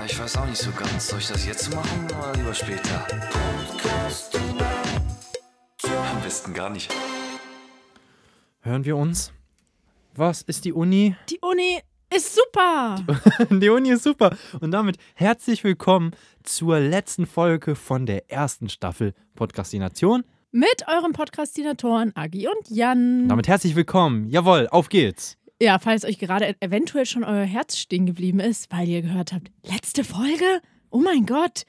Ja, ich weiß auch nicht so ganz. Soll ich das jetzt machen oder lieber später? Am besten gar nicht. Hören wir uns? Was ist die Uni? Die Uni ist super. die Uni ist super. Und damit herzlich willkommen zur letzten Folge von der ersten Staffel Podcastination. Mit euren Podcastinatoren Agi und Jan. Und damit herzlich willkommen. Jawohl, auf geht's. Ja, falls euch gerade eventuell schon euer Herz stehen geblieben ist, weil ihr gehört habt, letzte Folge? Oh mein Gott.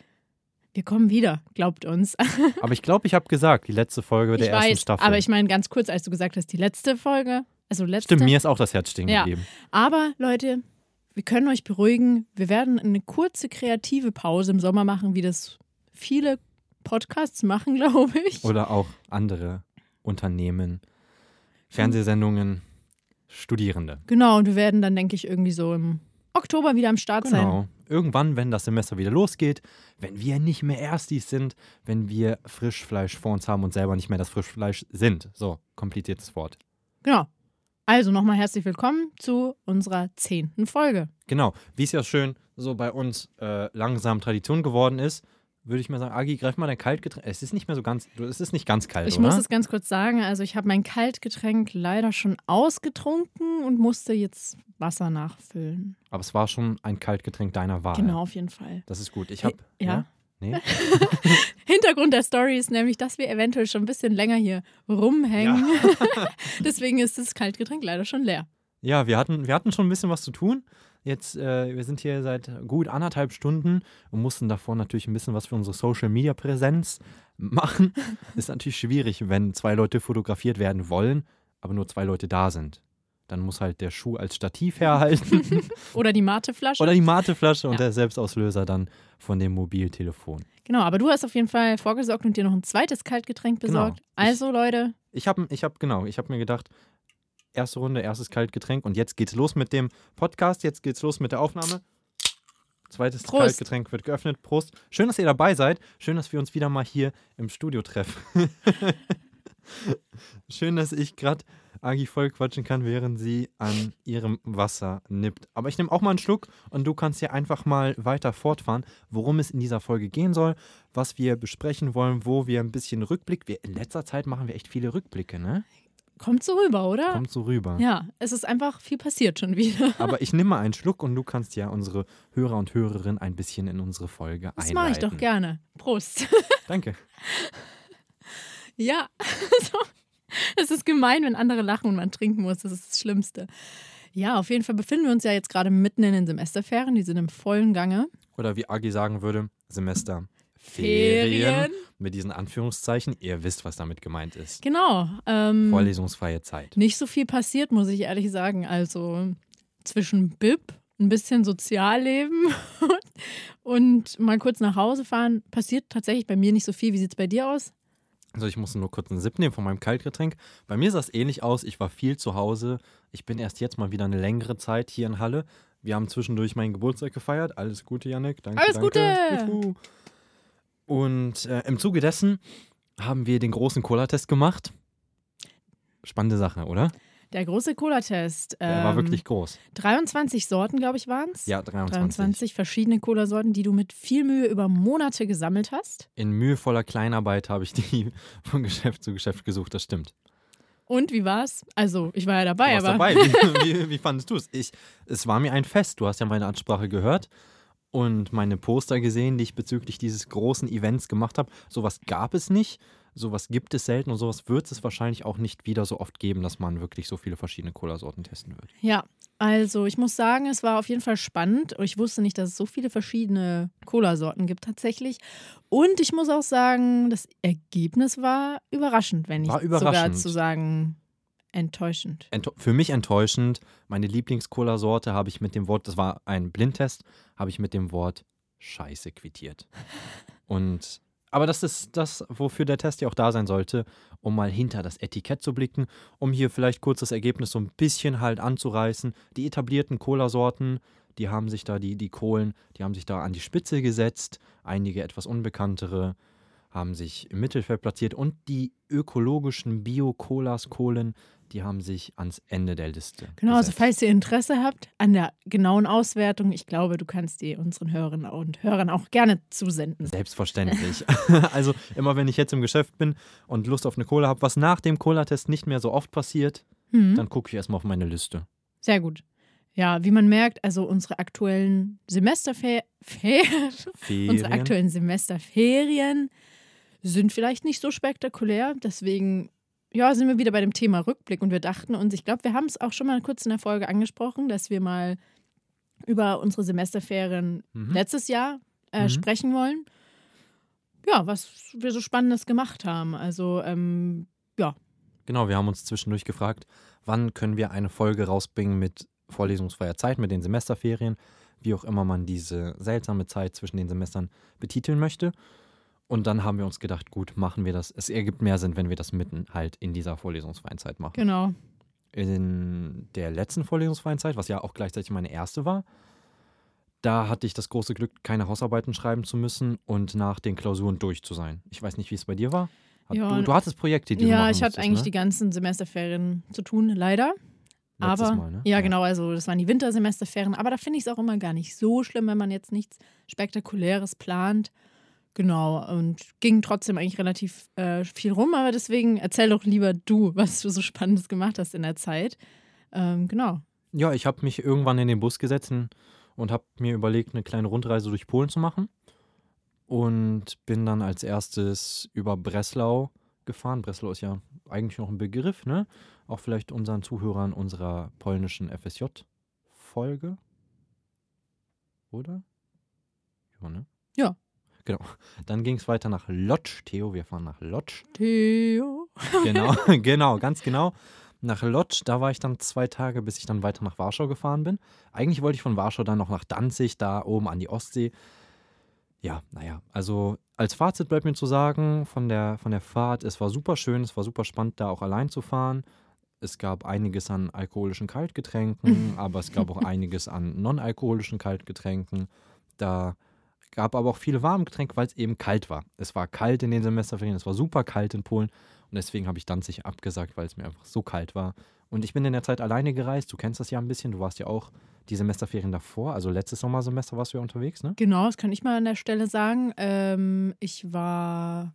Wir kommen wieder, glaubt uns. Aber ich glaube, ich habe gesagt, die letzte Folge der ich ersten weiß, Staffel. Aber ich meine ganz kurz, als du gesagt hast, die letzte Folge. Also letzte. Stimmt, mir ist auch das Herz stehen Ja. geblieben. Aber Leute, wir können euch beruhigen. Wir werden eine kurze kreative Pause im Sommer machen, wie das viele Podcasts machen, glaube ich. Oder auch andere Unternehmen, Fernsehsendungen, Studierende. Genau, und wir werden dann, denke ich, irgendwie so im Oktober wieder am Start sein. Genau. Irgendwann, wenn das Semester wieder losgeht, wenn wir nicht mehr Erstis sind, wenn wir Frischfleisch vor uns haben und selber nicht mehr das Frischfleisch sind. So, kompliziertes Wort. Genau. Also nochmal herzlich willkommen zu unserer zehnten Folge. Genau, wie es ja schön so bei uns äh, langsam Tradition geworden ist, würde ich mal sagen, Agi, greif mal dein Kaltgetränk. Es ist nicht mehr so ganz, es ist nicht ganz kalt, Ich oder? muss es ganz kurz sagen, also ich habe mein Kaltgetränk leider schon ausgetrunken und musste jetzt Wasser nachfüllen. Aber es war schon ein Kaltgetränk deiner Wahl. Genau, auf jeden Fall. Das ist gut. Ich habe. Ja. Nee? Hintergrund der Story ist nämlich, dass wir eventuell schon ein bisschen länger hier rumhängen. Deswegen ist das Kaltgetränk leider schon leer. Ja, wir hatten, wir hatten schon ein bisschen was zu tun. Jetzt, äh, wir sind hier seit gut anderthalb Stunden und mussten davor natürlich ein bisschen was für unsere Social Media Präsenz machen. Ist natürlich schwierig, wenn zwei Leute fotografiert werden wollen, aber nur zwei Leute da sind. Dann muss halt der Schuh als Stativ herhalten Oder die Mateflasche. oder die Mateflasche und Ja. der Selbstauslöser dann von dem Mobiltelefon. Genau, aber du hast auf jeden Fall vorgesorgt und dir noch ein zweites Kaltgetränk Genau. besorgt. Also Leute, Ich habe, ich hab, genau, ich habe mir gedacht, erste Runde, erstes Kaltgetränk und jetzt geht's los mit dem Podcast, jetzt geht's los mit der Aufnahme. Zweites Prost. Kaltgetränk wird geöffnet. Prost. Schön, dass ihr dabei seid. Schön, dass wir uns wieder mal hier im Studio treffen. Schön, dass ich gerade Agi voll quatschen kann, während sie an ihrem Wasser nippt. Aber ich nehme auch mal einen Schluck und du kannst hier einfach mal weiter fortfahren, worum es in dieser Folge gehen soll, was wir besprechen wollen, wo wir ein bisschen Rückblick. Wir, in letzter Zeit machen wir echt viele Rückblicke, ne? Kommt so rüber, oder? Kommt so rüber. Ja, es ist einfach viel passiert schon wieder. Aber ich nehme mal einen Schluck und du kannst ja unsere Hörer und Hörerinnen ein bisschen in unsere Folge Das einleiten. mache ich doch gerne. Prost. Danke. ja, es ist gemein, wenn andere lachen und man trinken muss. Das ist das Schlimmste. Ja, auf jeden Fall befinden wir uns ja jetzt gerade mitten in den Semesterferien. Die sind im vollen Gange. Oder wie Agi sagen würde, Semester. Ferien. Mit diesen Anführungszeichen. Ihr wisst, was damit gemeint ist. Genau. Ähm, Vorlesungsfreie Zeit. nicht so viel passiert, muss ich ehrlich sagen. Also zwischen Bib, ein bisschen Sozialleben und mal kurz nach Hause fahren, passiert tatsächlich bei mir nicht so viel. Wie sieht es bei dir aus? Also ich musste nur kurz einen Sip nehmen von meinem Kaltgetränk. Bei mir sah es ähnlich aus. Ich war viel zu Hause. Ich bin erst jetzt mal wieder eine längere Zeit hier in Halle. Wir haben zwischendurch meinen Geburtstag gefeiert. Alles Gute, Janik. Danke, Alles danke. Gute! Juhu. Und äh, im Zuge dessen haben wir den großen Cola-Test gemacht. Spannende Sache, oder? Der große Cola-Test. Der war ähm, wirklich groß. 23 Sorten, glaube ich, waren es. Ja, 23. 23 verschiedene Cola-Sorten, die du mit viel Mühe über Monate gesammelt hast. In mühevoller Kleinarbeit habe ich die von Geschäft zu Geschäft gesucht, das stimmt. Und wie war's? Also, ich war ja dabei, du warst aber. dabei. Wie, wie, wie fandest du es? Ich, es war mir ein Fest. Du hast ja meine Ansprache gehört und meine Poster gesehen, die ich bezüglich dieses großen Events gemacht habe. Sowas gab es nicht. Sowas gibt es selten und sowas wird es wahrscheinlich auch nicht wieder so oft geben, dass man wirklich so viele verschiedene Cola-Sorten testen wird. Ja, also ich muss sagen, es war auf jeden Fall spannend. Ich wusste nicht, dass es so viele verschiedene Cola-Sorten gibt tatsächlich. Und ich muss auch sagen, das Ergebnis war überraschend, wenn nicht War sogar überraschend. zu sagen enttäuschend. Ento für mich enttäuschend. Meine Lieblings-Cola-Sorte habe ich mit dem Wort, das war ein Blindtest, habe ich mit dem Wort Scheiße quittiert. Und aber das ist das, wofür der Test ja auch da sein sollte, um mal hinter das Etikett zu blicken, um hier vielleicht kurz das Ergebnis so ein bisschen halt anzureißen. Die etablierten Cola-Sorten, die haben sich da, die, die Kohlen, die haben sich da an die Spitze gesetzt. Einige etwas unbekanntere haben sich im Mittelfeld platziert und die ökologischen Bio-Colas, Kohlen, die haben sich ans Ende der Liste. Genau, also gesetzt. falls ihr Interesse habt an der genauen Auswertung, ich glaube, du kannst die unseren Hörerinnen und Hörern auch gerne zusenden. Selbstverständlich. also immer wenn ich jetzt im Geschäft bin und Lust auf eine Cola habe, was nach dem Cola-Test nicht mehr so oft passiert, Mhm. dann gucke ich erstmal auf meine Liste. Sehr gut. Ja, wie man merkt, also unsere aktuellen Semesterferien, unsere aktuellen Semesterferien sind vielleicht nicht so spektakulär. Deswegen, ja, sind wir wieder bei dem Thema Rückblick und wir dachten uns, ich glaube, wir haben es auch schon mal kurz in der Folge angesprochen, dass wir mal über unsere Semesterferien Mhm. letztes Jahr äh, Mhm. sprechen wollen. Ja, was wir so Spannendes gemacht haben. Also, ähm, Genau, wir haben uns zwischendurch gefragt, wann können wir eine Folge rausbringen mit vorlesungsfreier Zeit, mit den Semesterferien, wie auch immer man diese seltsame Zeit zwischen den Semestern betiteln möchte. Und dann haben wir uns gedacht, gut, machen wir das. Es ergibt mehr Sinn, wenn wir das mitten halt in dieser vorlesungsfreien Zeit machen. genau. In der letzten vorlesungsfreien Zeit, was ja auch gleichzeitig meine erste war, da hatte ich das große Glück, keine Hausarbeiten schreiben zu müssen und nach den Klausuren durch zu sein. Ich weiß nicht, wie es bei dir war. Hat, Ja, du, du hattest Projekte, die du Ja, machen ich hatte eigentlich ne? die ganzen Semesterferien zu tun, leider. Letztes aber Mal, ne? ja, genau, also das waren die Wintersemesterferien. Aber da finde ich es auch immer gar nicht so schlimm, wenn man jetzt nichts Spektakuläres plant. Genau, und ging trotzdem eigentlich relativ äh, viel rum. Aber deswegen erzähl doch lieber du, was du so Spannendes gemacht hast in der Zeit. Ähm, genau. Ja, ich habe mich irgendwann in den Bus gesetzt und habe mir überlegt, eine kleine Rundreise durch Polen zu machen. Und bin dann als erstes über Breslau gefahren. Breslau ist ja eigentlich noch ein Begriff, ne? Auch vielleicht unseren Zuhörern unserer polnischen FSJ-Folge. Oder? Ja, ne? Ja. Genau. Dann ging es weiter nach Lodz. Theo, wir fahren nach Lodz. Theo. Genau, genau, ganz genau. Nach Lodz, da war ich dann zwei Tage, bis ich dann weiter nach Warschau gefahren bin. Eigentlich wollte ich von Warschau dann noch nach Danzig, da oben an die Ostsee. Ja, naja, also als Fazit bleibt mir zu sagen, von der, von der Fahrt, es war super schön, es war super spannend, da auch allein zu fahren. Es gab einiges an alkoholischen Kaltgetränken, aber es gab auch einiges an non-alkoholischen Kaltgetränken. Da gab aber auch viele warme Getränke, weil es eben kalt war. Es war kalt in den Semesterferien, es war super kalt in Polen und deswegen habe ich Danzig abgesagt, weil es mir einfach so kalt war. Und ich bin in der Zeit alleine gereist, du kennst das ja ein bisschen, du warst ja auch die Semesterferien davor, also letztes Sommersemester warst du ja unterwegs, ne? Genau, das kann ich mal an der Stelle sagen. Ähm, ich war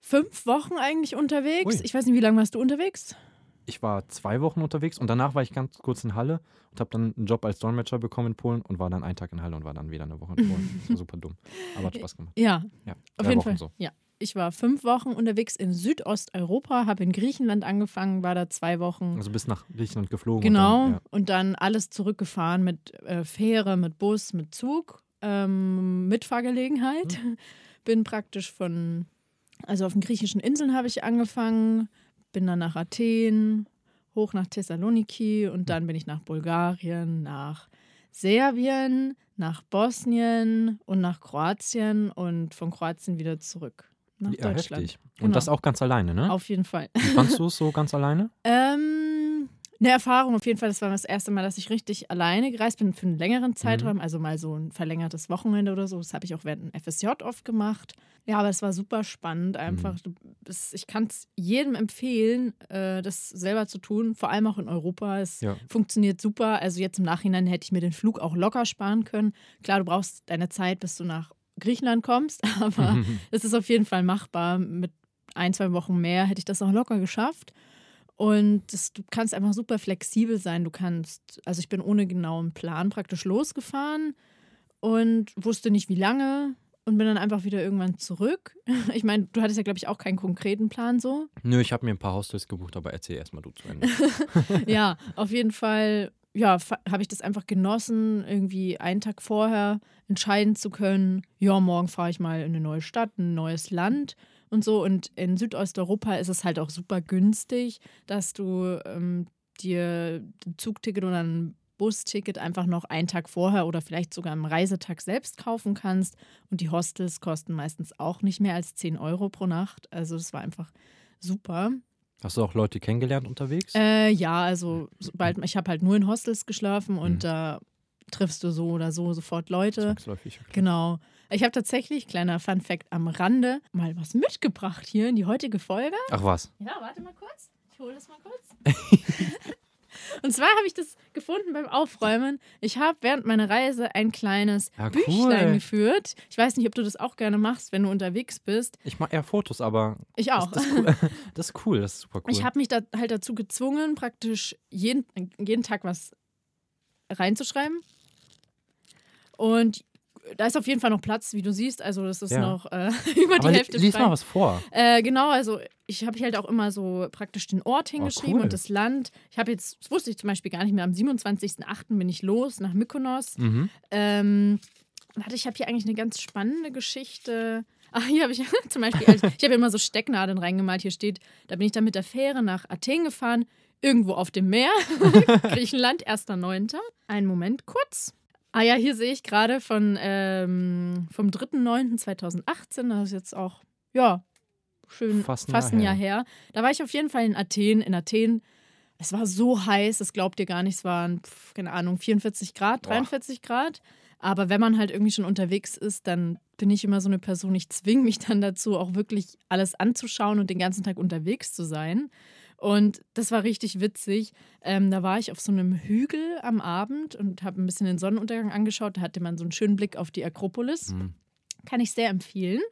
fünf Wochen eigentlich unterwegs. Ui. Ich weiß nicht, wie lange warst du unterwegs? Ich war zwei Wochen unterwegs und danach war ich ganz kurz in Halle und habe dann einen Job als Dolmetscher bekommen in Polen und war dann einen Tag in Halle und war dann wieder eine Woche in Polen. Das war super dumm, aber hat Spaß gemacht. Ja, Ja, auf jeden Wochen Fall. so. Ja. Ich war fünf Wochen unterwegs in Südosteuropa, habe in Griechenland angefangen, war da zwei Wochen. Also bis nach Griechenland geflogen. genau. Und dann, Und dann alles zurückgefahren mit äh, Fähre, mit Bus, mit Zug, ähm, mit Fahrgelegenheit. Mhm. Bin praktisch von, also auf den griechischen Inseln habe ich angefangen, bin dann nach Athen, hoch nach Thessaloniki und dann bin ich nach Bulgarien, nach Serbien, nach Bosnien und nach Kroatien und von Kroatien wieder zurück nach ja, Deutschland. heftig. Genau. Und das auch ganz alleine, ne? Auf jeden Fall. Wie fandst du es so ganz alleine? Ähm, eine Erfahrung auf jeden Fall. Das war das erste Mal, dass ich richtig alleine gereist bin für einen längeren Zeitraum. Also mal so ein verlängertes Wochenende oder so. Das habe ich auch während dem FSJ oft gemacht. Ja, aber es war super spannend einfach. Du, es, ich kann es jedem empfehlen, äh, das selber zu tun. Vor allem auch in Europa. Es Ja. funktioniert super. Also jetzt im Nachhinein hätte ich mir den Flug auch locker sparen können. Klar, du brauchst deine Zeit, bis du nach Griechenland kommst. Aber es ist auf jeden Fall machbar. Mit ein, zwei Wochen mehr hätte ich das auch locker geschafft. Und das, du kannst einfach super flexibel sein. Du kannst, also ich bin ohne genauen Plan praktisch losgefahren und wusste nicht wie lange und bin dann einfach wieder irgendwann zurück. Ich meine, du hattest ja, glaube ich, auch keinen konkreten Plan so. Nö, ich habe mir ein paar Hostels gebucht, aber erzähl erstmal du zu Ende. ja, auf jeden Fall, ja, habe ich das einfach genossen, irgendwie einen Tag vorher entscheiden zu können, ja, morgen fahre ich mal in eine neue Stadt, ein neues Land und so. Und in Südosteuropa ist es halt auch super günstig, dass du ähm, dir ein Zugticket oder ein Busticket einfach noch einen Tag vorher oder vielleicht sogar am Reisetag selbst kaufen kannst. Und die Hostels kosten meistens auch nicht mehr als 10 Euro pro Nacht. Also das war einfach super. Hast du auch Leute kennengelernt unterwegs? Äh, ja, also sobald ich habe halt nur in Hostels geschlafen und Mhm. da triffst du so oder so sofort Leute. Zwangsläufig. okay. Genau. Ich habe tatsächlich, kleiner Fun Fact am Rande, mal was mitgebracht hier in die heutige Folge. Ach was. Ja, warte mal kurz. Ich hole das mal kurz. Und zwar habe ich das gefunden beim Aufräumen. Ich habe während meiner Reise ein kleines Ja, Büchlein cool. geführt. Ich weiß nicht, ob du das auch gerne machst, wenn du unterwegs bist. Ich mache eher Fotos, aber Ich auch. Das, das, ist cool. das ist cool, das ist super cool. Ich habe mich da halt dazu gezwungen, praktisch jeden, jeden Tag was reinzuschreiben. Und da ist auf jeden Fall noch Platz, wie du siehst. Also das ist Ja. noch äh, über die aber Hälfte lies frei. mal was vor. Äh, genau, also ich habe hier halt auch immer so praktisch den Ort hingeschrieben Oh, cool. und das Land. Ich habe jetzt, das wusste ich zum Beispiel gar nicht mehr, am 27.08. bin ich los nach Mykonos. Mhm. Ähm, warte, ich habe hier eigentlich eine ganz spannende Geschichte. Ach, hier habe ich zum Beispiel, also ich habe immer so Stecknadeln reingemalt. Hier steht, da bin ich dann mit der Fähre nach Athen gefahren, irgendwo auf dem Meer, Griechenland, 1.9. Einen Moment kurz. Ah ja, hier sehe ich gerade von ähm, vom 3.9.2018, das ist jetzt auch, ja, schön Fast ein fast Jahr ein Jahr her. Da war ich auf jeden Fall in Athen. In Athen, es war so heiß, das glaubt ihr gar nicht, es waren, pf, keine Ahnung, 44 Grad, Boah. 43 Grad. Aber wenn man halt irgendwie schon unterwegs ist, dann bin ich immer so eine Person, ich zwinge mich dann dazu, auch wirklich alles anzuschauen und den ganzen Tag unterwegs zu sein. Und das war richtig witzig. Ähm, da war ich auf so einem Hügel am Abend und habe ein bisschen den Sonnenuntergang angeschaut. Da hatte man so einen schönen Blick auf die Akropolis. Mhm. Kann ich sehr empfehlen.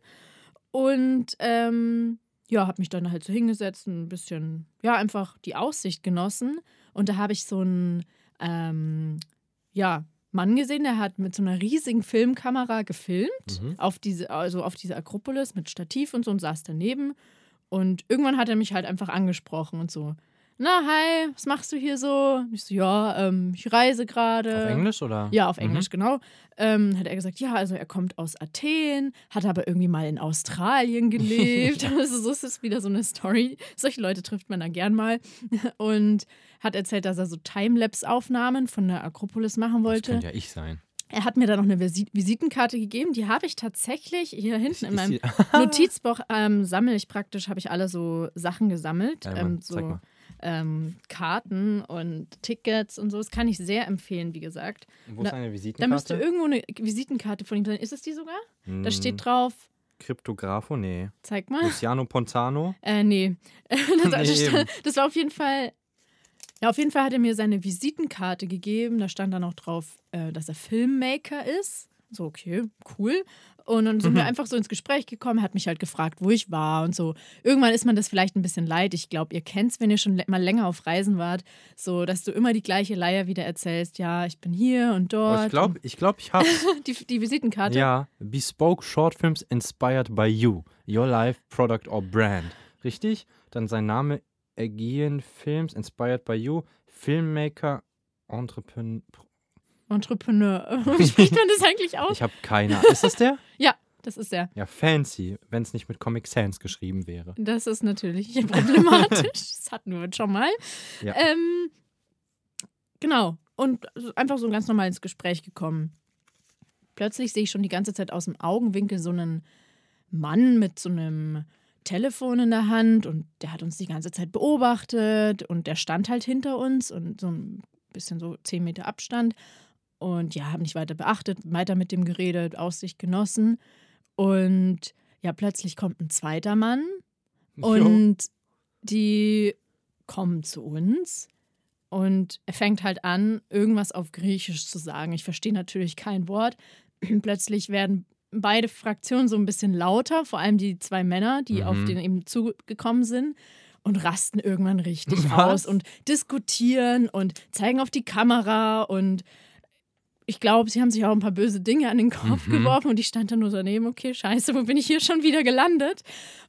Und ähm, ja, habe mich dann halt so hingesetzt, und ein bisschen, ja, einfach die Aussicht genossen. Und da habe ich so einen, ähm, ja, Mann gesehen, der hat mit so einer riesigen Filmkamera gefilmt Mhm. auf diese, also auf diese Akropolis mit Stativ und so und saß daneben. Und irgendwann hat er mich halt einfach angesprochen und so. Na, hi, was machst du hier so? Und ich so, ja, ähm, ich reise gerade. Auf Englisch oder? Ja, auf Mhm. Englisch, genau. Ähm, hat er gesagt, ja, also er kommt aus Athen, hat aber irgendwie mal in Australien gelebt. also so ist es wieder so eine Story. Solche Leute trifft man da gern mal. Und hat erzählt, dass er so Timelapse-Aufnahmen von der Akropolis machen Das wollte. könnte ja ich sein. Er hat mir dann noch eine Visi Visitenkarte gegeben. Die habe ich tatsächlich hier hinten in meinem Notizbuch ähm, sammle ich praktisch, habe ich alle so Sachen gesammelt. Ja, ähm, so ähm, Karten und Tickets und so. Das kann ich sehr empfehlen, wie gesagt. Wo ist eine Da Visitenkarte? müsste irgendwo eine Visitenkarte von ihm sein. Ist es die sogar? Da Hm, steht drauf, Kryptografo? Nee. zeig mal. Luciano Pontano? Äh, nee. Das, Nee, das war auf jeden Fall. Ja, auf jeden Fall hat er mir seine Visitenkarte gegeben. Da stand dann auch drauf, äh, dass er Filmmaker ist. So, okay, cool. Und dann sind Mhm. wir einfach so ins Gespräch gekommen, hat mich halt gefragt, wo ich war und so. Irgendwann ist man das vielleicht ein bisschen leid. Ich glaube, ihr kennt es, wenn ihr schon mal länger auf Reisen wart, so, dass du immer die gleiche Leier wieder erzählst. Ja, ich bin hier und dort. Oh, ich glaube, ich, glaub, ich und die, die Visitenkarte. ja. Bespoke Short Films inspired by you. Your life, product or brand. Richtig? Dann sein Name Aegean Films inspired by you. Filmmaker, Entrepreneur. Entrepreneur. Wie spricht man das eigentlich aus? Ich habe keine Ahnung. Ist das der? Ja, das ist er. Ja, fancy, wenn es nicht mit Comic Sans geschrieben wäre. Das ist natürlich problematisch. das hatten wir schon mal. Ja. Ähm, genau. Und einfach so ganz normal ins Gespräch gekommen. Plötzlich sehe ich schon die ganze Zeit aus dem Augenwinkel so einen Mann mit so einem Telefon in der Hand und der hat uns die ganze Zeit beobachtet und der stand halt hinter uns und so ein bisschen so zehn Meter Abstand. Und ja, habe nicht weiter beachtet, weiter mit dem geredet, Aussicht genossen. Und ja, plötzlich kommt ein zweiter Mann und die kommen zu uns und er fängt halt an, irgendwas auf Griechisch zu sagen. Ich verstehe natürlich kein Wort. Plötzlich werden beide Fraktionen so ein bisschen lauter, vor allem die zwei Männer, die Mhm. auf den eben zugekommen sind und rasten irgendwann richtig Was? aus und diskutieren und zeigen auf die Kamera und ich glaube, sie haben sich auch ein paar böse Dinge an den Kopf Mhm. geworfen und ich stand da nur daneben, okay, scheiße, wo bin ich hier schon wieder gelandet?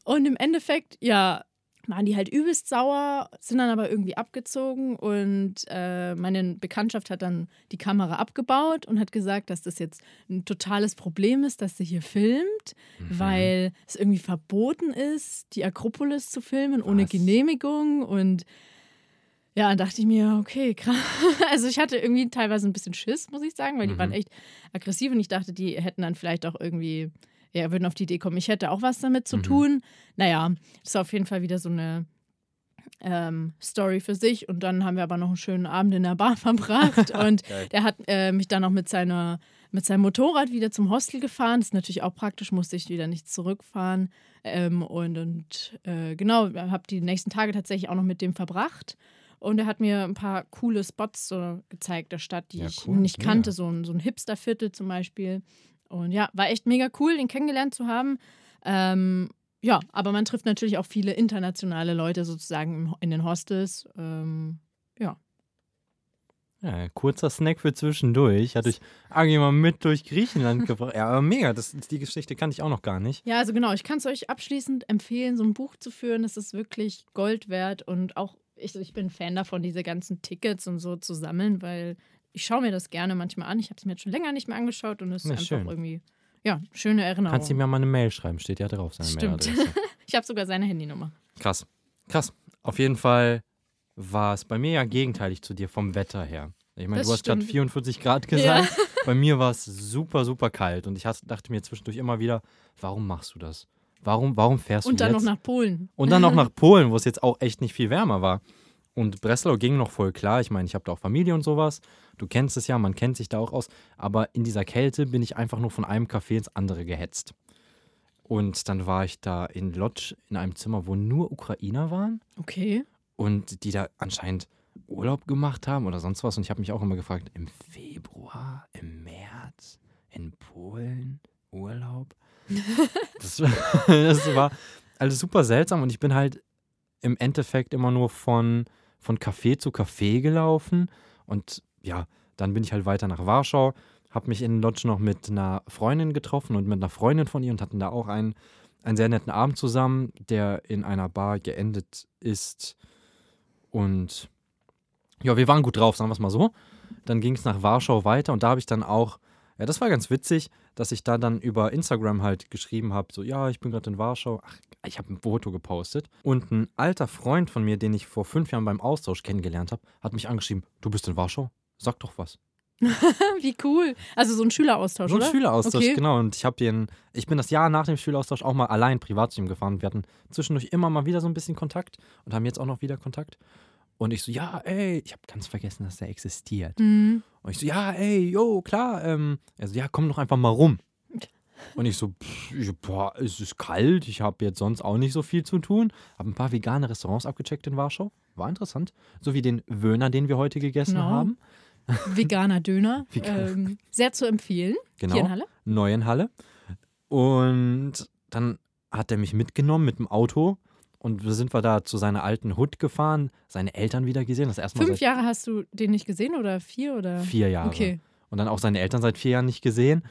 Und im Endeffekt, ja, waren die halt übelst sauer, sind dann aber irgendwie abgezogen und äh, meine Bekanntschaft hat dann die Kamera abgebaut und hat gesagt, dass das jetzt ein totales Problem ist, dass sie hier filmt, Mhm. weil es irgendwie verboten ist, die Akropolis zu filmen ohne Was? Genehmigung und ja, dann dachte ich mir, okay, krass. Also ich hatte irgendwie teilweise ein bisschen Schiss, muss ich sagen, weil die Mhm. waren echt aggressiv und ich dachte, die hätten dann vielleicht auch irgendwie, ja, würden auf die Idee kommen, ich hätte auch was damit zu Mhm. tun. Naja, ist auf jeden Fall wieder so eine ähm, Story für sich und dann haben wir aber noch einen schönen Abend in der Bar verbracht und Geil. der hat äh, mich dann auch mit seiner mit seinem Motorrad wieder zum Hostel gefahren. Das ist natürlich auch praktisch, musste ich wieder nicht zurückfahren. Ähm, und und äh, genau, habe die nächsten Tage tatsächlich auch noch mit dem verbracht. Und er hat mir ein paar coole Spots so gezeigt der Stadt, die Ja, ich cool, nicht mega. kannte. So ein, so ein Hipsterviertel zum Beispiel. Und ja, war echt mega cool, ihn kennengelernt zu haben. Ähm, ja, aber man trifft natürlich auch viele internationale Leute sozusagen in den Hostels. Ähm, ja. Ja, kurzer Snack für zwischendurch. Hat euch Agi mal mit durch Griechenland gebracht. Ja, aber mega. Das, die Geschichte kannte ich auch noch gar nicht. Ja, also genau, ich kann es euch abschließend empfehlen, so ein Buch zu führen. Es ist wirklich Gold wert und auch ich, ich bin Fan davon, diese ganzen Tickets und so zu sammeln, weil ich schaue mir das gerne manchmal an. Ich habe es mir jetzt schon länger nicht mehr angeschaut und es ist Ja, einfach schön. irgendwie, ja, schöne Erinnerung. Kannst du ja mal eine Mail schreiben. Steht ja drauf, seine Stimmt. Mailadresse. ich habe sogar seine Handynummer. Krass. Krass. Auf jeden Fall war es bei mir ja gegenteilig zu dir vom Wetter her. Ich meine, Das du hast gerade stimmt. 44 Grad gesagt. Bei mir war es super, super kalt. Und ich dachte mir zwischendurch immer wieder, warum machst du das? Warum, warum fährst Und du dann jetzt? noch nach Polen. Und dann noch nach Polen, wo es jetzt auch echt nicht viel wärmer war. Und Breslau ging noch voll klar. Ich meine, ich habe da auch Familie und sowas. Du kennst es ja, man kennt sich da auch aus. Aber in dieser Kälte bin ich einfach nur von einem Café ins andere gehetzt. Und dann war ich da in Lodz in einem Zimmer, wo nur Ukrainer waren Okay. und die da anscheinend Urlaub gemacht haben oder sonst was. Und ich habe mich auch immer gefragt, im Februar, im März, in Polen, Urlaub. Das, das war alles super seltsam und ich bin halt im Endeffekt immer nur von, von Café zu Café gelaufen. Und ja, dann bin ich halt weiter nach Warschau, habe mich in Lodz noch mit einer Freundin getroffen und mit einer Freundin von ihr und hatten da auch einen, einen sehr netten Abend zusammen, der in einer Bar geendet ist. Und ja, wir waren gut drauf, sagen wir es mal so. Dann ging es nach Warschau weiter und da habe ich dann auch, ja, das war ganz witzig, dass ich da dann über Instagram halt geschrieben habe, so, ja, ich bin gerade in Warschau. Ach, ich habe ein Foto gepostet. Und ein alter Freund von mir, den ich vor fünf Jahren beim Austausch kennengelernt habe, hat mich angeschrieben, du bist in Warschau? Sag doch was. Wie cool. Also so ein Schüleraustausch, So ein oder? Schüleraustausch, Okay. genau. Und ich habe den, ich bin das Jahr nach dem Schüleraustausch auch mal allein privat zu ihm gefahren. Wir hatten zwischendurch immer mal wieder so ein bisschen Kontakt und haben jetzt auch noch wieder Kontakt. Und ich so, ja, ey, ich habe ganz vergessen, dass der existiert. Mhm. Und ich so, ja, ey, yo, klar. Ähm, er so, ja, komm doch einfach mal rum. Und ich so, pff, ich, boah, es ist kalt, ich habe jetzt sonst auch nicht so viel zu tun. Habe ein paar vegane Restaurants abgecheckt in Warschau. War interessant. So wie den Wöhner, den wir heute gegessen Genau. haben. Veganer Döner. Vegan- Ähm, sehr zu empfehlen. Genau. Hier in Halle. Neuenhalle. Und dann hat er mich mitgenommen mit dem Auto und wir sind wir da zu seiner alten Hut gefahren, seine Eltern wieder gesehen. Das erste Mal Fünf Jahre hast du den nicht gesehen oder vier oder? vier Jahren. Okay. Und dann auch seine Eltern seit vier Jahren nicht gesehen.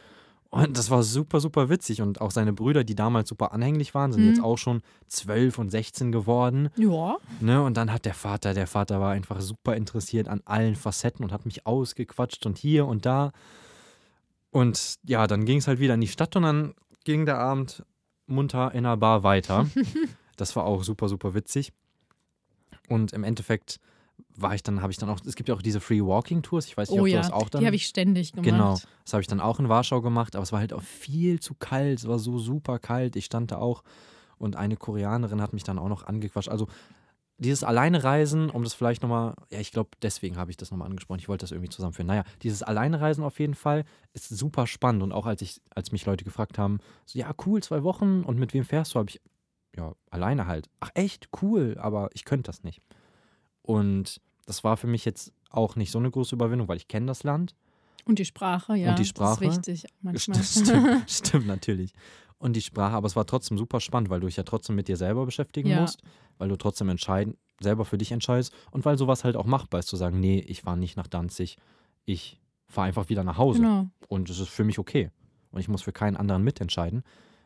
Und das war super, super witzig. Und auch seine Brüder, die damals super anhänglich waren, sind Mhm. jetzt auch schon zwölf und 16 geworden. Ja. Ne? Und dann hat der Vater, der Vater war einfach super interessiert an allen Facetten und hat mich ausgequatscht und hier und da. Und ja, dann ging es halt wieder in die Stadt und dann ging der Abend munter in einer Bar weiter. das war auch super, super witzig. Und im Endeffekt war ich dann, habe ich dann auch, es gibt ja auch diese Free Walking Tours, ich weiß nicht, Oh ob du ja. das auch dann. Die habe ich ständig gemacht. Genau, das habe ich dann auch in Warschau gemacht, aber es war halt auch viel zu kalt, es war so super kalt. Ich stand da auch und eine Koreanerin hat mich dann auch noch angequatscht. Also dieses Alleinereisen, um das vielleicht nochmal, ja, ich glaube, deswegen habe ich das nochmal angesprochen, ich wollte das irgendwie zusammenführen. Naja, dieses Alleinereisen auf jeden Fall ist super spannend und auch als ich, als mich Leute gefragt haben, so, ja, cool, zwei Wochen und mit wem fährst du, habe ich, ja, alleine halt. Ach echt, cool, aber ich könnte das nicht. Und das war für mich jetzt auch nicht so eine große Überwindung, weil ich kenne das Land. Und die Sprache, ja. Und die Sprache? Das ist wichtig manchmal. Stimmt, stimmt, stimmt, natürlich. Und die Sprache, aber es war trotzdem super spannend, weil du dich ja trotzdem mit dir selber beschäftigen Ja. musst, weil du trotzdem entscheiden, selber für dich entscheidest und weil sowas halt auch machbar ist, zu sagen, nee, ich fahre nicht nach Danzig, ich fahre einfach wieder nach Hause genau. und es ist für mich okay und ich muss für keinen anderen mitentscheiden.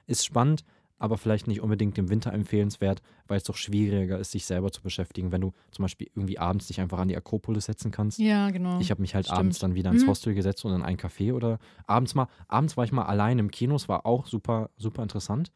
Ist spannend, aber vielleicht nicht unbedingt im Winter empfehlenswert, weil es doch schwieriger ist, sich selber zu beschäftigen, wenn du zum Beispiel irgendwie abends dich einfach an die Akropolis setzen kannst. Ja, genau. Ich habe mich halt Stimmt. abends dann wieder ins Mhm. Hostel gesetzt und in ein Café oder abends mal, abends war ich mal allein im Kino, es war auch super, super interessant.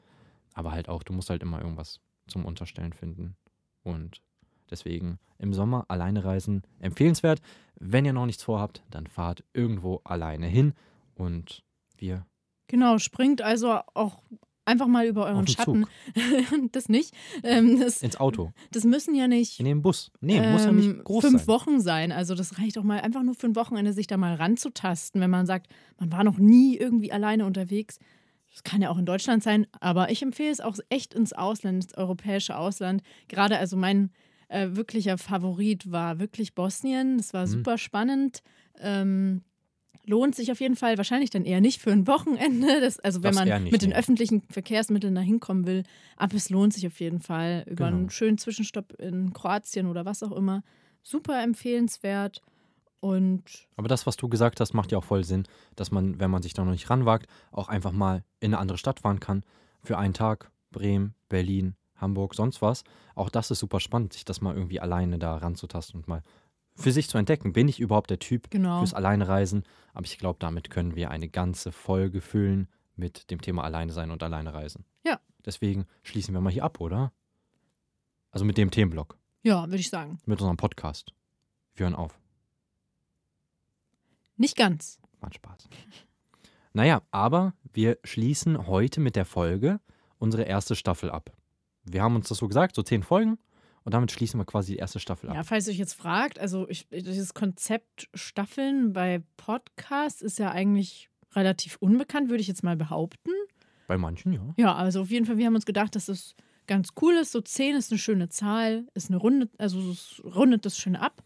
Aber halt auch, du musst halt immer irgendwas zum Unterstellen finden. Und deswegen im Sommer alleine reisen empfehlenswert. Wenn ihr noch nichts vorhabt, dann fahrt irgendwo alleine hin und wir. Genau, springt also auch einfach mal über euren Schatten. das nicht. Ähm, das, Ins Auto. das müssen ja nicht In den Bus. Nee, muss ja ähm, nicht groß fünf sein. Wochen sein. Also das reicht auch mal einfach nur für ein Wochenende, sich da mal ranzutasten, wenn man sagt, man war noch nie irgendwie alleine unterwegs. Das kann ja auch in Deutschland sein, aber ich empfehle es auch echt ins Ausland, ins europäische Ausland. Gerade also mein äh, wirklicher Favorit war wirklich Bosnien. Das war Mhm. super spannend. Ähm, lohnt sich auf jeden Fall. Wahrscheinlich dann eher nicht für ein Wochenende. Das, also wenn Das man nicht, mit den nee. öffentlichen Verkehrsmitteln da hinkommen will. Aber es lohnt sich auf jeden Fall über Genau. einen schönen Zwischenstopp in Kroatien oder was auch immer. Super empfehlenswert. Und Aber das, was du gesagt hast, macht ja auch voll Sinn, dass man, wenn man sich da noch nicht ranwagt, auch einfach mal in eine andere Stadt fahren kann. Für einen Tag. Bremen, Berlin, Hamburg, sonst was. Auch das ist super spannend, sich das mal irgendwie alleine da ranzutasten und mal für sich zu entdecken. Bin ich überhaupt der Typ genau. fürs Alleinereisen? Aber ich glaube, damit können wir eine ganze Folge füllen mit dem Thema Alleine sein und Alleine reisen. Ja. Deswegen schließen wir mal hier ab, oder? Also mit dem Themenblock, Ja, würde ich sagen. mit unserem Podcast. Wir hören auf. Nicht ganz. Macht Spaß. Naja, aber wir schließen heute mit der Folge unsere erste Staffel ab. Wir haben uns das so gesagt, so zehn Folgen. Und damit schließen wir quasi die erste Staffel ab. Ja, falls ihr euch jetzt fragt, also ich, dieses Konzept Staffeln bei Podcasts ist ja eigentlich relativ unbekannt, würde ich jetzt mal behaupten. Bei manchen, ja. Ja, also auf jeden Fall, wir haben uns gedacht, dass es ganz cool ist. So 10 ist eine schöne Zahl, ist eine Runde, also es rundet das schön ab.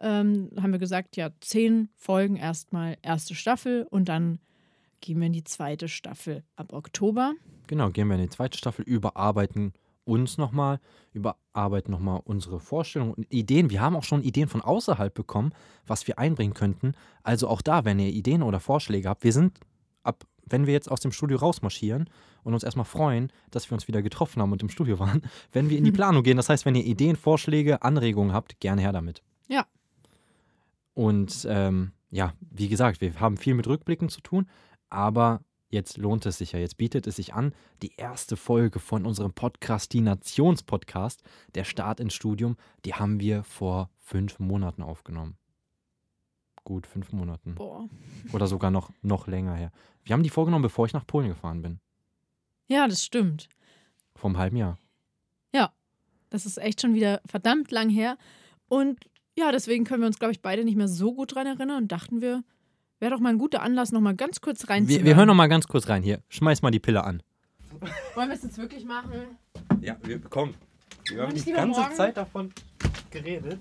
Ähm, haben wir gesagt, ja, 10 Folgen erstmal erste Staffel und dann gehen wir in die zweite Staffel ab Oktober. Genau, gehen wir in die zweite Staffel, überarbeiten uns nochmal, überarbeiten nochmal unsere Vorstellungen und Ideen. Wir haben auch schon Ideen von außerhalb bekommen, was wir einbringen könnten. Also auch da, wenn ihr Ideen oder Vorschläge habt, wir sind ab, wenn wir jetzt aus dem Studio rausmarschieren und uns erstmal freuen, dass wir uns wieder getroffen haben und im Studio waren, wenn wir in die Planung gehen. Das heißt, wenn ihr Ideen, Vorschläge, Anregungen habt, gerne her damit. Ja. Und ähm, ja, wie gesagt, wir haben viel mit Rückblicken zu tun, aber jetzt lohnt es sich ja, jetzt bietet es sich an, die erste Folge von unserem Podcastinations-Podcast, der Start ins Studium, die haben wir vor fünf Monaten aufgenommen. Gut, fünf Monaten. Boah. Oder sogar noch, noch länger her. Wir haben die vorgenommen, bevor ich nach Polen gefahren bin. Ja, das stimmt. Vor einem halben Jahr. Das ist echt schon wieder verdammt lang her. Und ja, deswegen können wir uns, glaube ich, beide nicht mehr so gut dran erinnern und dachten wir, wäre doch mal ein guter Anlass, noch mal ganz kurz reinzuhören. Wir, wir hören noch mal ganz kurz rein hier. Schmeiß mal die Pille an. Wollen wir es jetzt wirklich machen? Ja, wir bekommen. Wir haben die ganze Zeit davon geredet.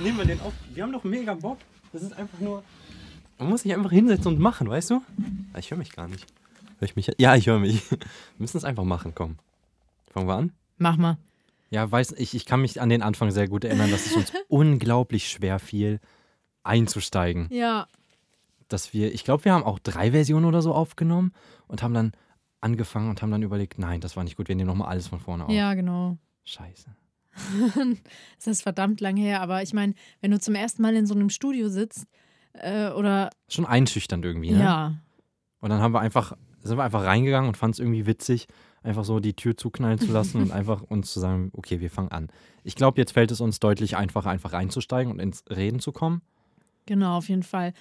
Nehmen wir den auf. Wir haben doch mega Bock. Das ist einfach nur. Man muss sich einfach hinsetzen und machen, weißt du? Ah, Ich höre mich gar nicht. Hör ich mich? Ja, ich höre mich. Wir müssen es einfach machen, komm. Fangen wir an? Mach mal. Ja, weiß ich, ich kann mich an den Anfang sehr gut erinnern, dass es uns unglaublich schwer fiel, einzusteigen. Ja, Dass wir, ich glaube, wir haben auch drei Versionen oder so aufgenommen und haben dann angefangen und haben dann überlegt, nein, das war nicht gut, wir nehmen nochmal alles von vorne auf. ja, genau. Scheiße. Es ist verdammt lang her, aber ich meine, wenn du zum ersten Mal in so einem Studio sitzt äh, oder Schon einschüchternd irgendwie, ne? ja, Und dann haben wir einfach, sind wir einfach reingegangen und fanden es irgendwie witzig, einfach so die Tür zuknallen zu lassen und einfach uns zu sagen, okay, wir fangen an. Ich glaube, jetzt fällt es uns deutlich einfacher, einfach reinzusteigen und ins Reden zu kommen. genau, auf jeden Fall.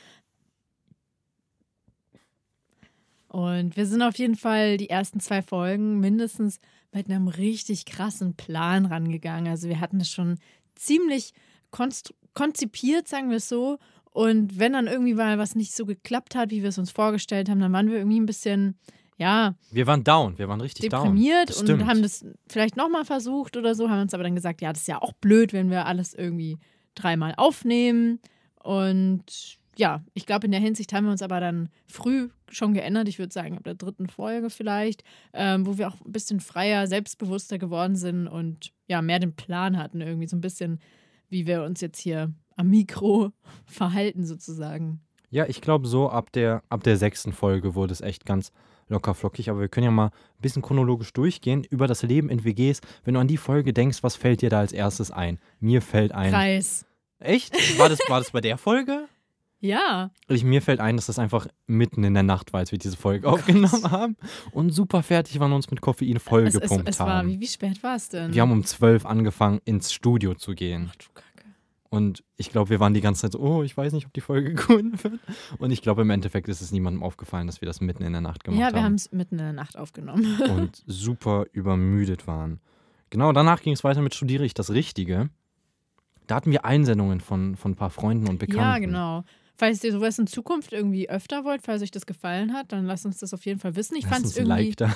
Und wir sind auf jeden Fall die ersten zwei Folgen mindestens mit einem richtig krassen Plan rangegangen. Also wir hatten das schon ziemlich konzipiert, sagen wir es so. Und wenn dann irgendwie mal was nicht so geklappt hat, wie wir es uns vorgestellt haben, dann waren wir irgendwie ein bisschen, ja, Wir waren down, wir waren richtig deprimiert down. Das und haben das vielleicht nochmal versucht oder so, haben uns aber dann gesagt, ja, das ist ja auch blöd, wenn wir alles irgendwie dreimal aufnehmen. Und ja, ich glaube, in der Hinsicht haben wir uns aber dann früh schon geändert. Ich würde sagen, ab der dritten Folge vielleicht, ähm, wo wir auch ein bisschen freier, selbstbewusster geworden sind und ja, mehr den Plan hatten, irgendwie so ein bisschen, wie wir uns jetzt hier am Mikro verhalten, sozusagen. Ja, ich glaube, so ab der, ab der sechsten Folge wurde es echt ganz locker flockig. Aber wir können ja mal ein bisschen chronologisch durchgehen über das Leben in WGs. Wenn du an die Folge denkst, was fällt dir da als erstes ein? Mir fällt ein. Kreis. Echt? War das, war das bei der Folge? Ja, Ich, mir fällt ein, dass das einfach mitten in der Nacht war, als wir diese Folge aufgenommen haben und super fertig waren und uns mit Koffein es, es, vollgepumpt es war, haben. wie, wie spät war es denn? Wir haben um zwölf angefangen, ins Studio zu gehen. Ach du Kacke. Und ich glaube, wir waren die ganze Zeit so, oh, ich weiß nicht, ob die Folge gut wird. Und ich glaube, im Endeffekt ist es niemandem aufgefallen, dass wir das mitten in der Nacht gemacht Ja, wir haben haben es mitten in der Nacht aufgenommen. und super übermüdet waren. Genau, danach ging es weiter mit Studiere ich das Richtige. Da hatten wir Einsendungen von, von ein paar Freunden und Bekannten. Ja, genau. Falls ihr sowas in Zukunft irgendwie öfter wollt, falls euch das gefallen hat, dann lasst uns das auf jeden Fall wissen. Ich fand es irgendwie. Like da.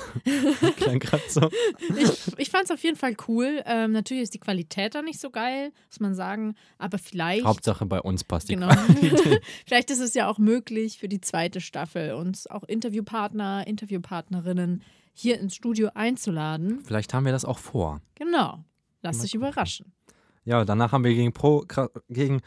Klang so. ich ich fand es auf jeden Fall cool. Ähm, natürlich ist die Qualität da nicht so geil, muss man sagen. Aber vielleicht. Hauptsache bei uns passt die Genau. Qualität. Vielleicht ist es ja auch möglich für die zweite Staffel, uns auch Interviewpartner, Interviewpartnerinnen hier ins Studio einzuladen. Vielleicht haben wir das auch vor. Genau. Lasst euch überraschen. Ja, danach haben wir gegen, Pro, gegen,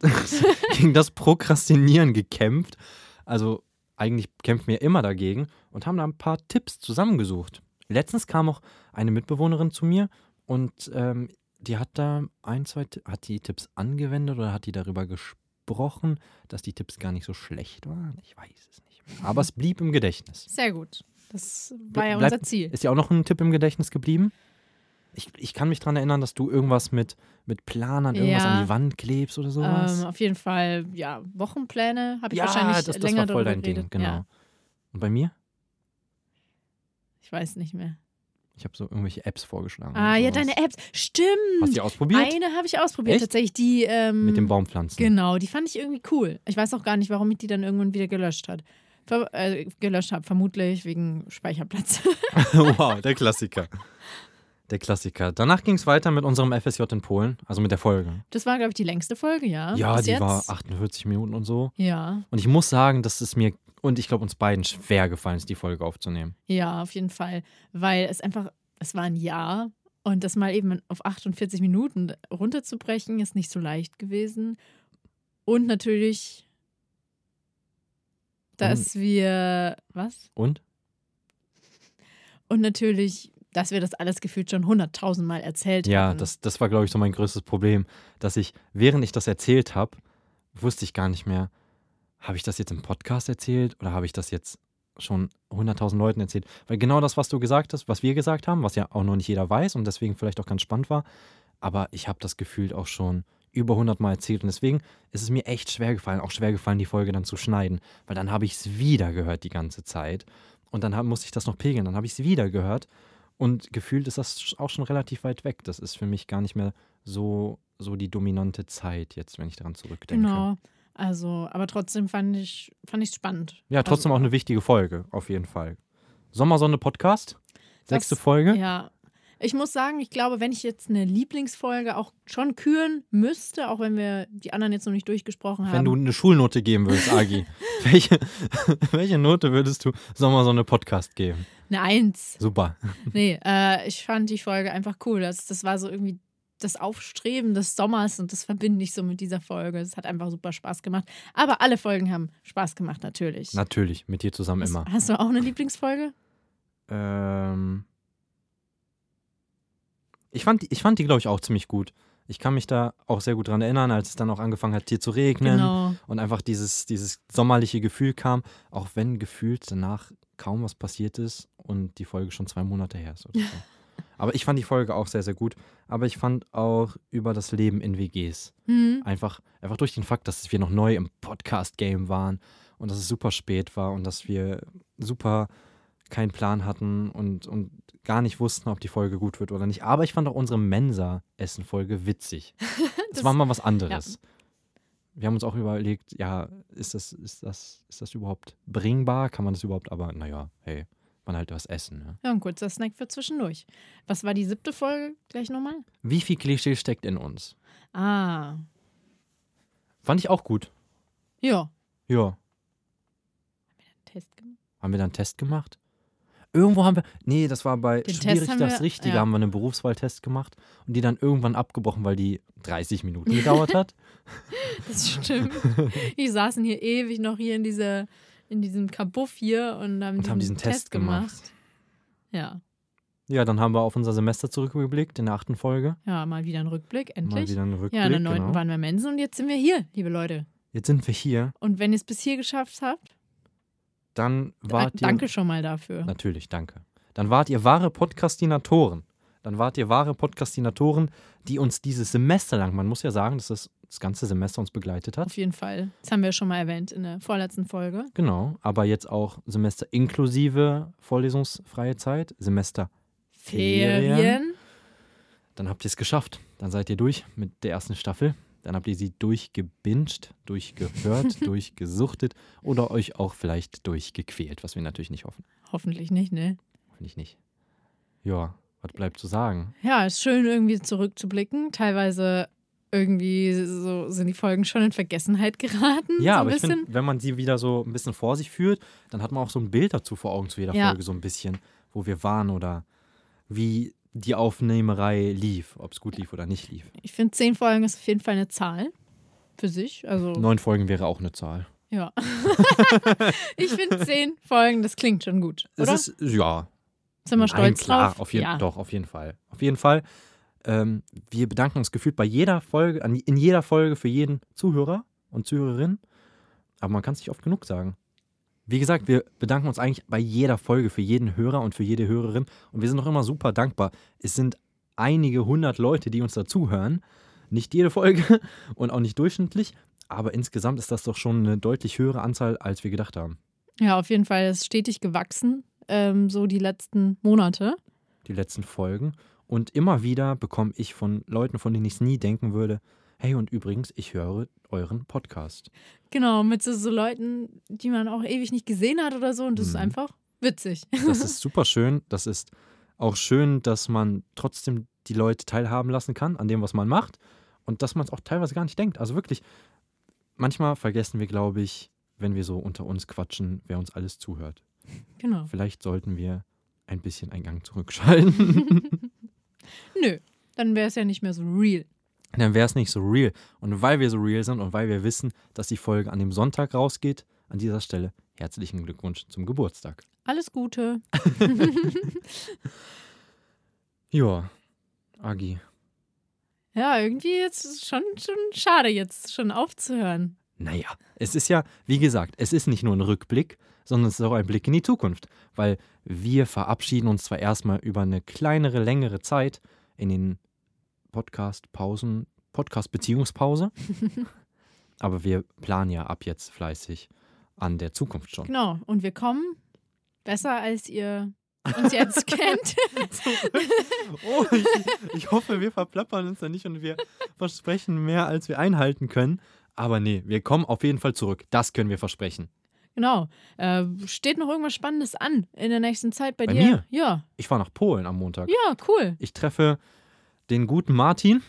gegen das Prokrastinieren gekämpft. Also eigentlich kämpfen wir immer dagegen und haben da ein paar Tipps zusammengesucht. Letztens kam auch eine Mitbewohnerin zu mir und ähm, die hat da ein, zwei, hat die Tipps angewendet oder hat die darüber gesprochen, dass die Tipps gar nicht so schlecht waren. Ich weiß es nicht mehr. Aber es blieb im Gedächtnis. Sehr gut. Das war ja Bleib- unser Ziel. Ist dir auch noch ein Tipp im Gedächtnis geblieben? Ich, ich kann mich daran erinnern, dass du irgendwas mit, mit Planern, irgendwas Ja. an die Wand klebst oder sowas. Ähm, auf jeden Fall, ja, Wochenpläne habe ich ja, wahrscheinlich das, das länger war voll dein Ding, geredet. genau. Ja, Und bei mir? ich weiß nicht mehr. Ich habe so irgendwelche Apps vorgeschlagen. Ah, ja, deine Apps. Stimmt. Hast du die ausprobiert? Eine habe ich ausprobiert. Echt? Tatsächlich die. Ähm, mit den Baumpflanzen. Genau, die fand ich irgendwie cool. Ich weiß auch gar nicht, warum ich die dann irgendwann wieder gelöscht hat. Ver äh, gelöscht habe, vermutlich wegen Speicherplatz. wow, der Klassiker. Der Klassiker. Danach ging es weiter mit unserem FSJ in Polen, also mit der Folge. Das war, glaube ich, die längste Folge, ja. Ja, Bis die jetzt. war 48 Minuten und so. Ja, Und ich muss sagen, dass es mir und ich glaube uns beiden schwer gefallen ist, die Folge aufzunehmen. ja, auf jeden Fall. Weil es einfach, es war ein Jahr und das mal eben auf 48 Minuten runterzubrechen, ist nicht so leicht gewesen. Und natürlich, dass wir, was? Und? Und natürlich, dass wir das alles gefühlt schon hunderttausendmal erzählt Ja, haben. das, das war, glaube ich, so mein größtes Problem, dass ich, während ich das erzählt habe, wusste ich gar nicht mehr, habe ich das jetzt im Podcast erzählt oder habe ich das jetzt schon 100.000 Leuten erzählt? Weil genau das, was du gesagt hast, was wir gesagt haben, was ja auch noch nicht jeder weiß und deswegen vielleicht auch ganz spannend war, aber ich habe das gefühlt auch schon über 100 Mal erzählt und deswegen ist es mir echt schwer gefallen, auch schwer gefallen, die Folge dann zu schneiden, weil dann habe ich es wieder gehört die ganze Zeit und dann hab, musste ich das noch pegeln, dann habe ich es wieder gehört und gefühlt ist das auch schon relativ weit weg. Das ist für mich gar nicht mehr so, so die dominante Zeit jetzt, wenn ich daran zurückdenke. Genau. Also, aber trotzdem fand ich fand ich spannend. Ja, trotzdem also, auch eine wichtige Folge, auf jeden Fall. Sommersonne Podcast, sechste Folge. Ja. Ich muss sagen, ich glaube, wenn ich jetzt eine Lieblingsfolge auch schon küren müsste, auch wenn wir die anderen jetzt noch nicht durchgesprochen haben. Wenn du eine Schulnote geben würdest, Agi, welche, welche Note würdest du Sommersonne Podcast geben? eine Eins. Super. Nee, äh, ich fand die Folge einfach cool. Das, das war so irgendwie das Aufstreben des Sommers und das verbinde ich so mit dieser Folge. Es hat einfach super Spaß gemacht. Aber alle Folgen haben Spaß gemacht, natürlich. Natürlich, mit dir zusammen hast, immer. hast du auch eine Lieblingsfolge? Ähm, ich fand, die- ich fand die, glaube ich, auch ziemlich gut. Ich kann mich da auch sehr gut dran erinnern, als es dann auch angefangen hat, hier zu regnen. Genau. und einfach dieses, dieses sommerliche Gefühl kam, auch wenn gefühlt danach kaum was passiert ist und die Folge schon zwei Monate her ist. Oder so. Aber ich fand die Folge auch sehr, sehr gut. Aber ich fand auch über das Leben in WGs. Hm. Einfach, einfach durch den Fakt, dass wir noch neu im Podcast-Game waren und dass es super spät war und dass wir super keinen Plan hatten und, und gar nicht wussten, ob die Folge gut wird oder nicht. Aber ich fand auch unsere Mensa-Essen-Folge witzig. Das, Das- war mal was anderes. Wir haben uns auch überlegt, ja, ist das, ist das, ist das überhaupt bringbar? Kann man das überhaupt? Aber naja, hey, man halt was essen. Ne? Ja, ein kurzer Snack für zwischendurch. Was war die siebte Folge gleich nochmal? Wie viel Klischee steckt in uns? Ah, Fand ich auch gut. ja. Ja. Test gemacht. Haben wir da einen Test gemacht? Irgendwo haben wir, nee, das war bei Den Schwierig Test das wir- Richtige, ja. haben wir einen Berufswahltest gemacht und die dann irgendwann abgebrochen, weil die 30 Minuten gedauert hat. Das stimmt. Die saßen hier ewig noch hier in dieser, in diesem Kabuff hier und haben, Und diesen, haben diesen Test gemacht. Ja. Ja, dann haben wir auf unser Semester zurückgeblickt in der achten Folge. Ja, mal wieder ein Rückblick, Mal endlich. wieder einen Rückblick. ja, in der neunten genau. waren wir Mensen und jetzt sind wir hier, liebe Leute. Jetzt sind wir hier. Und wenn ihr es bis hier geschafft habt, Dann wart ihr. danke schon mal dafür. Natürlich, danke. Dann wart ihr wahre Podcastinatoren. dann wart ihr wahre Podcastinatoren, die uns dieses Semester lang, man muss ja sagen, dass das das ganze Semester uns begleitet hat. Auf jeden Fall. Das haben wir schon mal erwähnt in der vorletzten Folge. Genau, aber jetzt auch Semester inklusive vorlesungsfreie Zeit, Semester Ferien. Dann habt ihr es geschafft. Dann seid ihr durch mit der ersten Staffel. Dann habt ihr sie durchgebinged, durchgehört, durchgesuchtet oder euch auch vielleicht durchgequält, was wir natürlich nicht hoffen. Hoffentlich nicht, ne? Hoffentlich nicht. Ja, was bleibt zu sagen? Ja, ist schön irgendwie zurückzublicken. Teilweise irgendwie so sind die Folgen schon in Vergessenheit geraten. Ja, so aber ich bisschen. finde, wenn man sie wieder so ein bisschen vor sich führt, dann hat man auch so ein Bild dazu vor Augen zu jeder Ja. Folge, so ein bisschen, wo wir waren oder wie die Aufnehmerei lief, ob es gut lief oder nicht lief. Ich finde, zehn Folgen ist auf jeden Fall eine Zahl für sich. Also, Neun Folgen wäre auch eine Zahl. ja. ich finde zehn Folgen, das klingt schon gut, Es oder? ist, ja, Sind wir Nein, stolz klar, drauf? Auf jeden, ja. Doch, auf jeden Fall. Auf jeden Fall. Ähm, wir bedanken uns gefühlt bei jeder Folge, in jeder Folge für jeden Zuhörer und Zuhörerin. Aber man kann es nicht oft genug sagen. Wie gesagt, wir bedanken uns eigentlich bei jeder Folge für jeden Hörer und für jede Hörerin. Und wir sind auch immer super dankbar. Es sind einige hundert Leute, die uns dazuhören. Nicht jede Folge und auch nicht durchschnittlich. Aber insgesamt ist das doch schon eine deutlich höhere Anzahl, als wir gedacht haben. ja, auf jeden Fall. Es ist stetig gewachsen, ähm, so die letzten Monate. die letzten Folgen. Und immer wieder bekomme ich von Leuten, von denen ich es nie denken würde, hey, und übrigens, ich höre euren Podcast. Genau, mit so, so Leuten, die man auch ewig nicht gesehen hat oder so. Und das ist Mhm. einfach witzig. Das ist super schön. Das ist auch schön, dass man trotzdem die Leute teilhaben lassen kann an dem, was man macht. Und dass man es auch teilweise gar nicht denkt. Also wirklich, manchmal vergessen wir, glaube ich, wenn wir so unter uns quatschen, wer uns alles zuhört. Genau. Vielleicht sollten wir ein bisschen einen Gang zurückschalten. Nö, dann wäre es ja nicht mehr so real. Dann wäre es nicht so real. Und weil wir so real sind und weil wir wissen, dass die Folge an dem Sonntag rausgeht, an dieser Stelle herzlichen Glückwunsch zum Geburtstag. Alles Gute. Ja, Agi. Ja, irgendwie jetzt ist schon, schon schade, jetzt schon aufzuhören. Naja, es ist ja, wie gesagt, es ist nicht nur ein Rückblick, sondern es ist auch ein Blick in die Zukunft. Weil wir verabschieden uns zwar erstmal über eine kleinere, längere Zeit in den Podcast-Pausen, Podcast-Beziehungspause, aber wir planen ja ab jetzt fleißig an der Zukunft schon. Genau. Und wir kommen besser, als ihr uns jetzt kennt. Oh, ich, ich hoffe, wir verplappern uns da nicht und wir versprechen mehr, als wir einhalten können. Aber nee, wir kommen auf jeden Fall zurück. Das können wir versprechen. Genau. Äh, steht noch irgendwas Spannendes an in der nächsten Zeit bei, Bei dir? mir? Ja. Ich fahre nach Polen am Montag. Ja, cool. Ich treffe den guten Martin,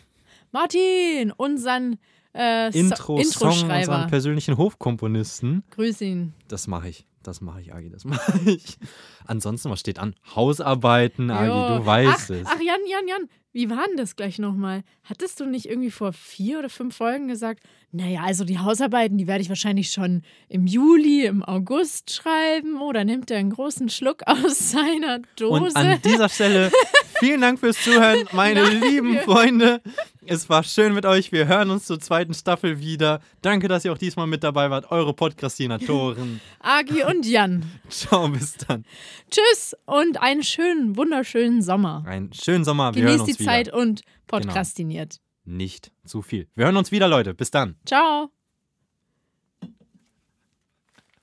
Martin, unseren äh, So- Intro-Song, unseren Intro-Schreiber. persönlichen Hofkomponisten. Grüß ihn. Das mache ich. Das mache ich, Agi, das mache ich. Ansonsten, was steht an? Hausarbeiten, Agi, Jo. du weißt ach, es. Ach, Jan, Jan, Jan, wie war denn das gleich nochmal? Hattest du nicht irgendwie vor vier oder fünf Folgen gesagt, naja, also die Hausarbeiten, die werde ich wahrscheinlich schon im Juli, im August schreiben oder nimmt er einen großen Schluck aus seiner Dose? Und an dieser Stelle vielen Dank fürs Zuhören, meine Nein, lieben Freunde. Es war schön mit euch. Wir hören uns zur zweiten Staffel wieder. Danke, dass ihr auch diesmal mit dabei wart. Eure Podcastinatoren. Agi und Jan. Ciao, bis dann. Tschüss und einen schönen, wunderschönen Sommer. Einen schönen Sommer. Wir Genießt die wieder. Zeit und podcastiniert. Nicht zu viel. Wir hören uns wieder, Leute. Bis dann. Ciao.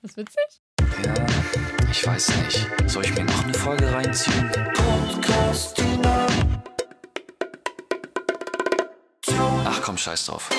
Was witzig? Ja, ich weiß nicht. Soll ich mir noch eine Folge reinziehen? Ach komm, scheiß drauf.